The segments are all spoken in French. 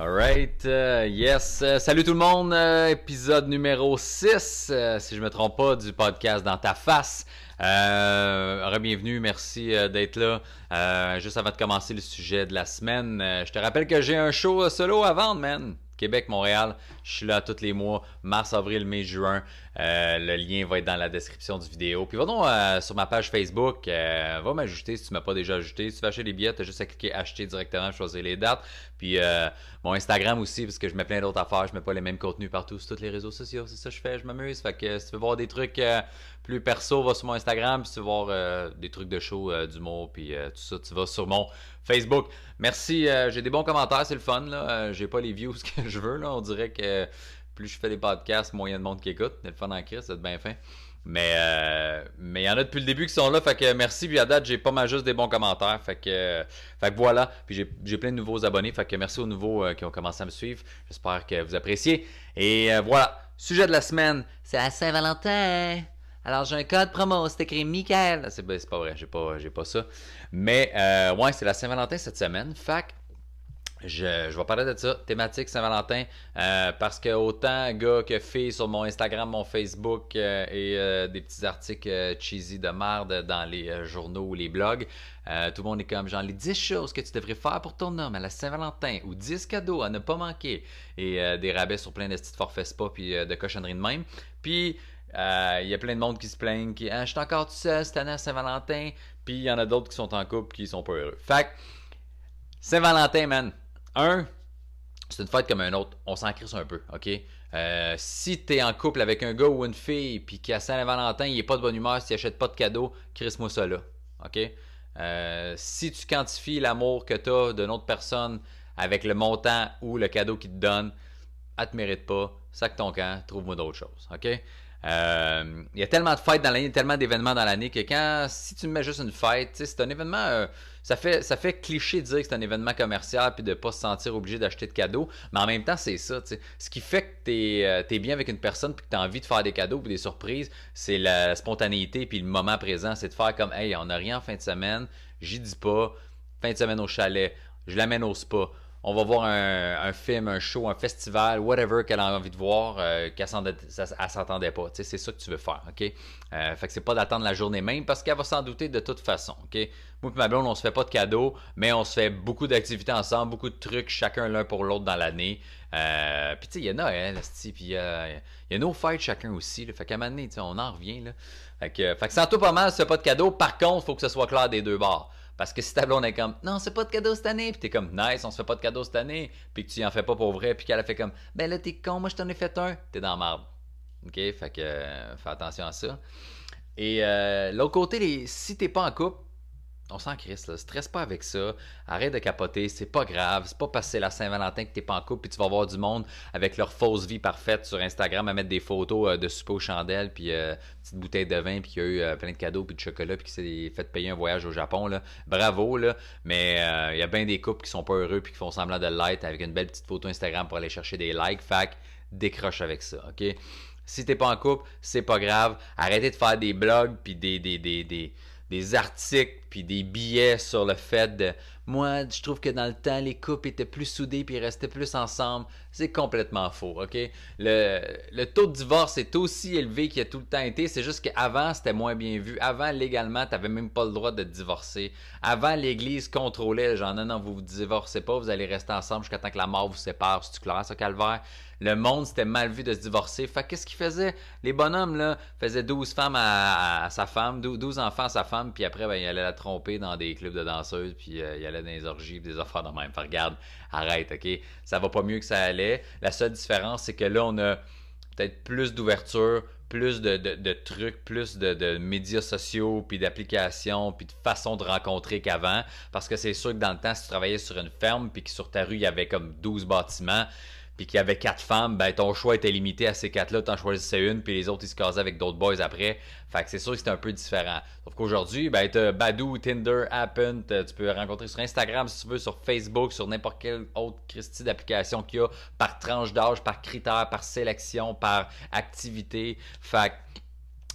Alright, uh, yes. Uh, salut tout le monde, uh, épisode numéro 6, si je me trompe pas, du podcast Dans ta face. Euh, bienvenue, merci d'être là. juste avant de commencer le sujet de la semaine, je te rappelle que j'ai un show solo à vendre, man. Québec, Montréal. Je suis là tous les mois, mars, avril, mai, juin. Euh, le lien va être dans la description du vidéo. Puis va donc euh, sur ma page Facebook, euh, va m'ajouter si tu ne m'as pas déjà ajouté. Si tu veux acheter les billets, tu as juste à cliquer acheter directement, choisir les dates. Puis mon Instagram aussi, parce que je mets plein d'autres affaires. Je mets pas les mêmes contenus partout sur tous les réseaux sociaux. C'est ça que je fais, je m'amuse. Fait que si tu veux voir des trucs plus perso, va sur mon Instagram. Puis tu veux voir des trucs de show, d'humour, puis tout ça, tu vas sur mon Facebook. Merci, j'ai des bons commentaires, c'est le fun. Là. j'ai pas les views que je veux. Là. On dirait que plus je fais des podcasts, moyen de monde qui écoute. C'est le fun en crise, c'est bien fin. Mais euh, mais il y en a depuis le début qui sont là. Fait que merci. Puis à date, j'ai pas mal juste des bons commentaires. Fait que, fait que voilà. Puis j'ai plein de nouveaux abonnés. Fait que merci aux nouveaux euh, qui ont commencé à me suivre. J'espère que vous appréciez. Et euh, voilà. Sujet de la semaine, c'est la Saint-Valentin. Alors j'ai un code promo, c'est écrit Michael. C'est pas vrai, j'ai pas, pas ça. Mais ouais, c'est la Saint-Valentin cette semaine. Fait je, vais parler de ça, thématique Saint-Valentin, euh, parce que autant gars que filles sur mon Instagram, mon Facebook euh, et euh, des petits articles cheesy de merde dans les journaux ou les blogs, tout le monde est comme genre les 10 choses que tu devrais faire pour ton homme à la Saint-Valentin ou 10 cadeaux à ne pas manquer et des rabais sur plein de petits forfaits spa puis de cochonneries de même. Puis il y a plein de monde qui se plaignent qui ah, je suis encore tout seul cette année à Saint-Valentin, puis il y en a d'autres qui sont en couple qui sont pas heureux. Fait Saint-Valentin, man, un, c'est une fête comme un autre. On s'en crisse un peu, OK? Euh, si tu es en couple avec un gars ou une fille, puis qu'à Saint-Valentin, il n'est pas de bonne humeur, s'il n'achète pas de cadeau, crisse-moi ça là, OK? Euh, si tu quantifies l'amour que tu as d'une autre personne avec le montant ou le cadeau qu'il te donne, elle te mérite pas, sac ton camp, trouve-moi d'autres choses, OK? Euh, il y a tellement de fêtes dans l'année, tellement d'événements dans l'année que quand, si tu me mets juste une fête, c'est un événement, euh, ça, fait, ça fait cliché de dire que c'est un événement commercial puis de pas se sentir obligé d'acheter de cadeaux, mais en même temps, c'est ça. Ce qui fait que tu es, euh, bien avec une personne puis que tu as envie de faire des cadeaux ou des surprises, c'est la spontanéité puis le moment présent. C'est de faire comme, hey, on n'a rien en fin de semaine, j'y dis pas, fin de semaine au chalet, je l'amène au spa on va voir un, film, un show, un festival, whatever qu'elle a envie de voir, euh, qu'elle s'attendait pas. C'est ça que tu veux faire, OK? Euh, fait que c'est pas d'attendre la journée même parce qu'elle va s'en douter de toute façon, OK? Moi et ma blonde, on se fait pas de cadeaux, mais on se fait beaucoup d'activités ensemble, beaucoup de trucs chacun l'un pour l'autre dans l'année. Euh, puis tu sais, il y a Noël, puis il y, a nos fêtes chacun aussi. Là, fait qu'à un moment on en revient. Fait que, fait que sans tout pas mal, c'est pas de cadeaux. Par contre, il faut que ce soit clair des deux bords. Parce que si ta blonde est comme non, c'est pas de cadeau cette année, puis t'es comme nice, on se fait pas de cadeau cette année, puis que tu en fais pas pour vrai, puis qu'elle a fait comme ben là t'es con, moi je t'en ai fait un, t'es dans marde. Ok, fait que euh, fais attention à ça. Et euh, l'autre côté, les, si t'es pas en couple, on s'en crisse, là. Stresse pas avec ça. Arrête de capoter. C'est pas grave. C'est pas c'est la Saint-Valentin que t'es pas en couple puis tu vas voir du monde avec leur fausse vie parfaite sur Instagram à mettre des photos euh, de souper aux chandelles puis euh, petite bouteille de vin puis qu'il y a eu euh, plein de cadeaux puis de chocolat puis qui s'est fait payer un voyage au Japon. Bravo, là. Mais il y a bien des couples qui sont pas heureux puis qui font semblant de l'être avec une belle petite photo Instagram pour aller chercher des likes. Fac, décroche avec ça, OK? Si t'es pas en couple, c'est pas grave. Arrêtez de faire des blogs puis des articles puis des billets sur le fait de moi je trouve que dans le temps les couples étaient plus soudés puis ils restaient plus ensemble. C'est complètement faux ok? Le, taux de divorce est aussi élevé qu'il a tout le temps été. C'est juste qu'avant c'était moins bien vu. Avant légalement tu n'avais même pas le droit de divorcer. Avant l'église contrôlait genre non non vous vous divorcez pas vous allez rester ensemble jusqu'à temps que la mort vous sépare c'est tu clair ça calvaire? Le monde, c'était mal vu de se divorcer. Fait qu'est-ce qu'ils faisaient? Les bonhommes, là, faisaient 12 femmes à, sa femme, 12 enfants à sa femme, puis après, ben, il allait la tromper dans des clubs de danseuses, puis euh, il allait dans des orgies, des affaires de même. Regarde, arrête, OK? Ça va pas mieux que ça allait. La seule différence, c'est que là, on a peut-être plus d'ouverture, plus de, trucs, plus de, médias sociaux, puis d'applications, puis de façons de rencontrer qu'avant. Parce que c'est sûr que dans le temps, si tu travaillais sur une ferme, puis que sur ta rue, il y avait comme 12 bâtiments, puis qu'il y avait quatre femmes, ben ton choix était limité à ces quatre-là, tu en choisissais une, puis les autres ils se casaient avec d'autres boys après. Fait que c'est sûr que c'était un peu différent. Sauf qu'aujourd'hui, ben t'as Badou, Tinder, Appen, tu peux rencontrer sur Instagram si tu veux, sur Facebook, sur n'importe quelle autre Christie d'application qu'il y a, par tranche d'âge, par critère, par sélection, par activité. Fait que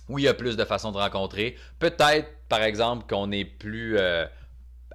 oui, il y a plus de façons de rencontrer. Peut-être, par exemple, qu'on est plus euh,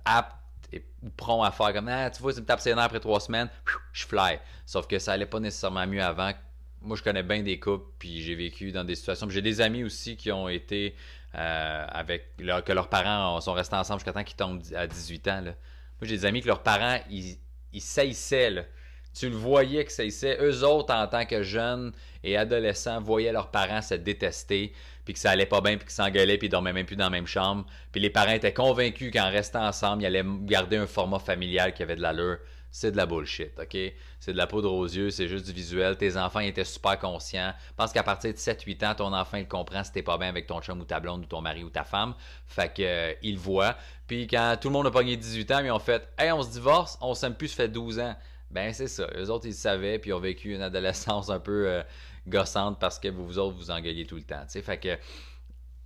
apte es prompt à faire comme ah, tu vois, tu me tapes ses nerfs après trois semaines, je fly. Sauf que ça allait pas nécessairement mieux avant. Moi, je connais bien des couples, puis j'ai vécu dans des situations. J'ai des amis aussi qui ont été euh, avec que leurs parents sont restés ensemble jusqu'à temps qu'ils tombent à 18 ans. Moi, j'ai des amis que leurs parents, ils, ils saillissaient. Tu le voyais que saillissaient. Eux autres, en tant que jeunes et adolescents, voyaient leurs parents se détester, puis que ça allait pas bien, puis qu'ils s'engueulaient, puis ils dormaient même plus dans la même chambre. Puis les parents étaient convaincus qu'en restant ensemble, ils allaient garder un format familial qui avait de l'allure c'est de la bullshit, OK? C'est de la poudre aux yeux, c'est juste du visuel. Tes enfants étaient super conscients. Je pense qu'à partir de 7-8 ans, ton enfant, il comprend si t'es pas bien avec ton chum ou ta blonde ou ton mari ou ta femme. Fait que euh, il voit. Puis quand tout le monde a pogné 18 ans, ils ont fait Hey, on se divorce, on s'aime plus, ça fait 12 ans. Ben c'est ça. Eux autres, ils savaient, puis ils ont vécu une adolescence un peu euh, gossante parce que vous, vous autres, vous engueulez tout le temps. Fait que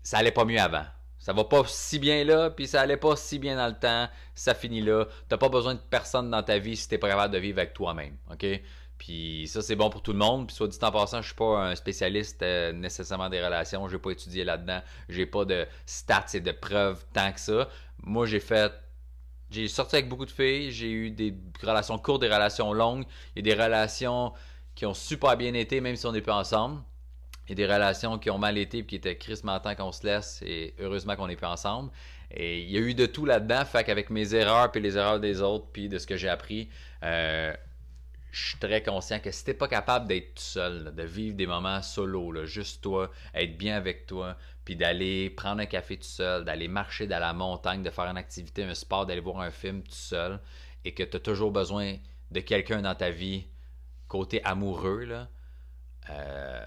ça allait pas mieux avant. Ça va pas si bien là, puis ça allait pas si bien dans le temps, ça finit là. T'as pas besoin de personne dans ta vie si t'es capable de vivre avec toi-même, ok? Puis ça, c'est bon pour tout le monde. Puis soit dit en passant, je suis pas un spécialiste euh, nécessairement des relations. J'ai pas étudié là-dedans. J'ai pas de stats et de preuves tant que ça. Moi, j'ai fait... J'ai sorti avec beaucoup de filles. J'ai eu des relations courtes, des relations longues. Il y a des relations qui ont super bien été, même si on n'est pas ensemble et des relations qui ont mal été et qui étaient temps qu'on se laisse et heureusement qu'on n'est plus ensemble. Et il y a eu de tout là-dedans, fait qu'avec mes erreurs puis les erreurs des autres puis de ce que j'ai appris, euh, je suis très conscient que si pas capable d'être tout seul, de vivre des moments solo, juste toi, être bien avec toi, puis d'aller prendre un café tout seul, d'aller marcher dans la montagne, de faire une activité, un sport, d'aller voir un film tout seul, et que tu as toujours besoin de quelqu'un dans ta vie, côté amoureux, là, euh,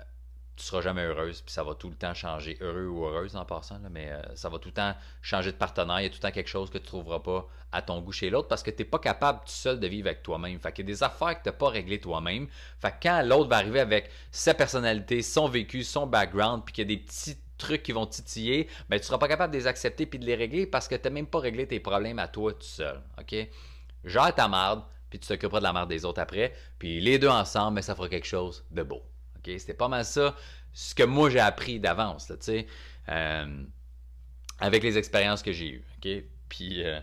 tu seras jamais heureuse, puis ça va tout le temps changer, heureux ou heureuse en passant, mais euh, ça va tout le temps changer de partenaire. Il y a tout le temps quelque chose que tu trouveras pas à ton goût chez l'autre parce que tu n'es pas capable tout seul de vivre avec toi-même. Fait qu'il y a des affaires que tu n'as pas réglées toi-même. Fait que quand l'autre va arriver avec sa personnalité, son vécu, son background, puis qu'il y a des petits trucs qui vont titiller, ben, tu ne seras pas capable de les accepter puis de les régler parce que tu n'as même pas réglé tes problèmes à toi tout seul. OK? Gère ta marde, puis tu t'occuperas de la marde des autres après. Puis les deux ensemble, mais ça fera quelque chose de beau. C'était pas mal ça, ce que moi j'ai appris d'avance, euh, avec les expériences que j'ai eues. Puis, euh,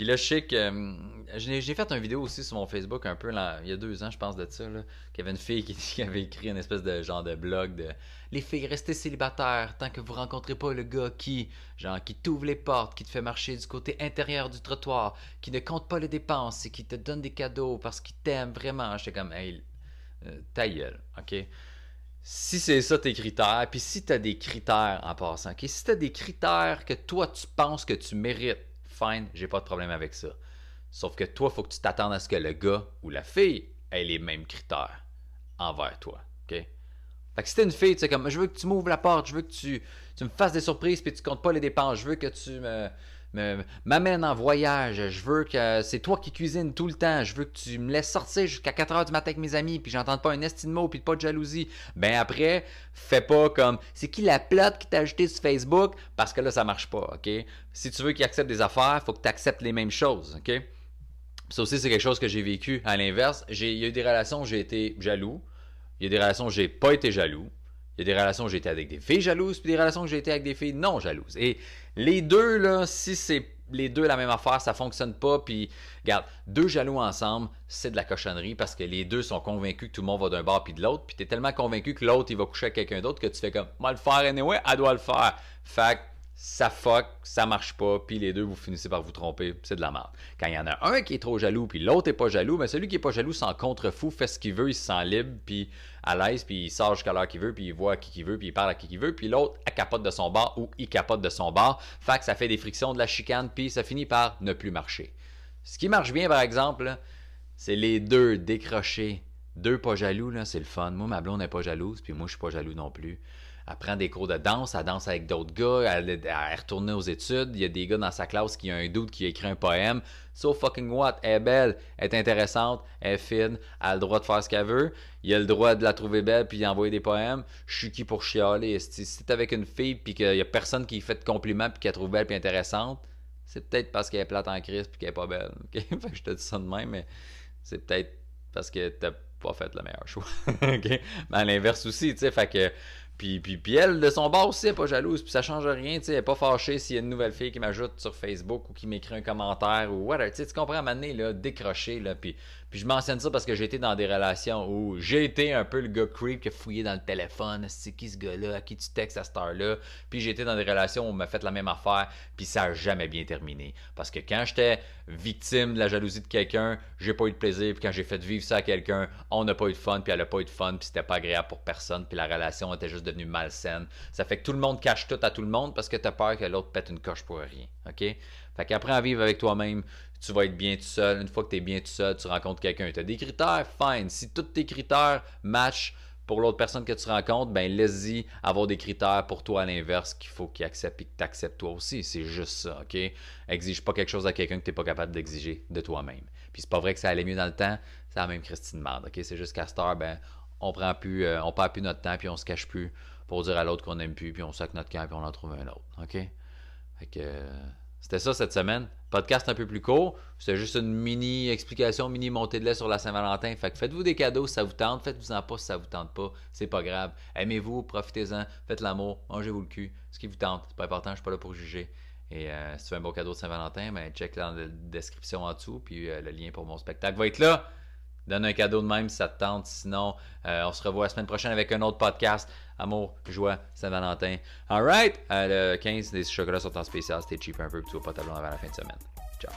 puis là, je sais que euh, j'ai fait une vidéo aussi sur mon Facebook un peu il y a deux ans, je pense, de ça, qu'il y avait une fille qui, avait écrit une espèce de genre de blog de Les filles, restez célibataires tant que vous rencontrez pas le gars qui, genre, qui t'ouvre les portes, qui te fait marcher du côté intérieur du trottoir, qui ne compte pas les dépenses et qui te donne des cadeaux parce qu'il t'aime vraiment. J'étais comme, hey, euh, ta gueule, OK? Si c'est ça tes critères, puis si tu as des critères en passant, OK? Si tu as des critères que toi tu penses que tu mérites, fine, j'ai pas de problème avec ça. Sauf que toi, faut que tu t'attendes à ce que le gars ou la fille ait les mêmes critères envers toi, OK? Fait que si t'es une fille, tu sais, comme, je veux que tu m'ouvres la porte, je veux que tu, tu me fasses des surprises, puis tu comptes pas les dépenses, je veux que tu me m'amène en voyage. Je veux que c'est toi qui cuisines tout le temps. Je veux que tu me laisses sortir jusqu'à 4 heures du matin avec mes amis, puis j'entends pas un estime mot, puis pas de jalousie. Ben après, fais pas comme c'est qui la plate qui t'a ajouté sur Facebook, parce que là, ça marche pas, OK? Si tu veux qu'il accepte des affaires, faut que tu acceptes les mêmes choses, OK? Ça aussi, c'est quelque chose que j'ai vécu à l'inverse. Il y a eu des relations où j'ai été jaloux. Il y a des relations où j'ai pas été jaloux. Il des relations où j'ai été avec des filles jalouses, puis des relations où j'ai été avec des filles non jalouses. Et les deux, là, si c'est les deux la même affaire, ça fonctionne pas. Puis, regarde, deux jaloux ensemble, c'est de la cochonnerie parce que les deux sont convaincus que tout le monde va d'un bord puis de l'autre. Puis, tu es tellement convaincu que l'autre, il va coucher avec quelqu'un d'autre que tu fais comme, moi le faire anyway, elle doit le faire. Fait ça fuck, ça marche pas, puis les deux, vous finissez par vous tromper, c'est de la merde. Quand il y en a un qui est trop jaloux, puis l'autre est pas jaloux, mais celui qui est pas jaloux s'en contrefou, fait ce qu'il veut, il se sent libre, puis à l'aise, puis il sort jusqu'à l'heure qu'il veut, puis il voit à qui qu'il veut, puis il parle à qui qu'il veut, puis l'autre, elle capote de son bord ou il capote de son bord, fait que ça fait des frictions, de la chicane, puis ça finit par ne plus marcher. Ce qui marche bien, par exemple, c'est les deux décrochés, deux pas jaloux, c'est le fun. Moi, ma blonde n'est pas jalouse, puis moi, je suis pas jaloux non plus elle prend des cours de danse, elle danse avec d'autres gars, elle, est retournée aux études. Il y a des gars dans sa classe qui ont un doute qui a écrit un poème. So fucking what? Elle est belle, elle est intéressante, elle est fine, elle a le droit de faire ce qu'elle veut. Il a le droit de la trouver belle puis d'envoyer des poèmes. Je suis qui pour chialer? Si t'es avec une fille puis qu'il y a personne qui fait de compliments puis qu'elle trouve belle puis intéressante, c'est peut-être parce qu'elle est plate en crise puis qu'elle est pas belle. je te dis ça de même, mais c'est peut-être parce que t'as pas fait le meilleur choix. Mais à l'inverse aussi, tu sais, fait que Puis, puis, elle, de son bord aussi, elle est pas jalouse, puis ça change rien, tu sais, elle est pas fâchée s'il y a une nouvelle fille qui m'ajoute sur Facebook ou qui m'écrit un commentaire ou whatever, tu comprends, à un moment là, décrocher, là, puis, puis je mentionne ça parce que j'ai été dans des relations où j'ai été un peu le gars creep qui a fouillé dans le téléphone, c'est qui ce gars-là, à qui tu textes à cette heure-là, puis j'ai été dans des relations où on m'a fait la même affaire, puis ça a jamais bien terminé. Parce que quand j'étais victime de la jalousie de quelqu'un, j'ai pas eu de plaisir, puis quand j'ai fait vivre ça à quelqu'un, on n'a pas eu de fun, puis elle a pas eu de fun, puis c'était pas agréable pour personne, puis la relation était juste devenue malsaine. Ça fait que tout le monde cache tout à tout le monde parce que tu as peur que l'autre pète une coche pour rien. OK? Fait qu'après à vivre avec toi-même, tu vas être bien tout seul. Une fois que tu es bien tout seul, tu rencontres quelqu'un. Tu as des critères, fine. Si tous tes critères matchent pour l'autre personne que tu rencontres, ben laisse-y avoir des critères pour toi à l'inverse qu'il faut qu'il accepte et que tu acceptes toi aussi. C'est juste ça, OK? Exige pas quelque chose à quelqu'un que tu n'es pas capable d'exiger de toi-même. Puis c'est pas vrai que ça allait mieux dans le temps, c'est la même Christine Merde, OK? C'est juste qu'à cette heure, ben, on prend plus, euh, on perd plus notre temps, puis on se cache plus pour dire à l'autre qu'on n'aime plus, puis on sac notre camp, puis on en trouve un autre. OK? Fait que c'était ça cette semaine. Podcast un peu plus court. C'était juste une mini explication, mini montée de lait sur la Saint-Valentin. Fait que faites-vous des cadeaux si ça vous tente. Faites-vous-en pas si ça vous tente pas. C'est pas grave. Aimez-vous, profitez-en, faites l'amour, mangez-vous le cul. Ce qui vous tente. C'est pas important, je suis pas là pour juger. Et euh, si tu veux un beau cadeau de Saint-Valentin, ben check dans la description en dessous. Puis le lien pour mon spectacle va être là. Donne un cadeau de même si ça te tente. Sinon, euh, on se revoit la semaine prochaine avec un autre podcast. Amour, joie, Saint-Valentin. Alright, euh, le 15, des chocolats sont en spécial. C'était cheap un peu, tu vas pas t'abonner avant la fin de semaine. Ciao.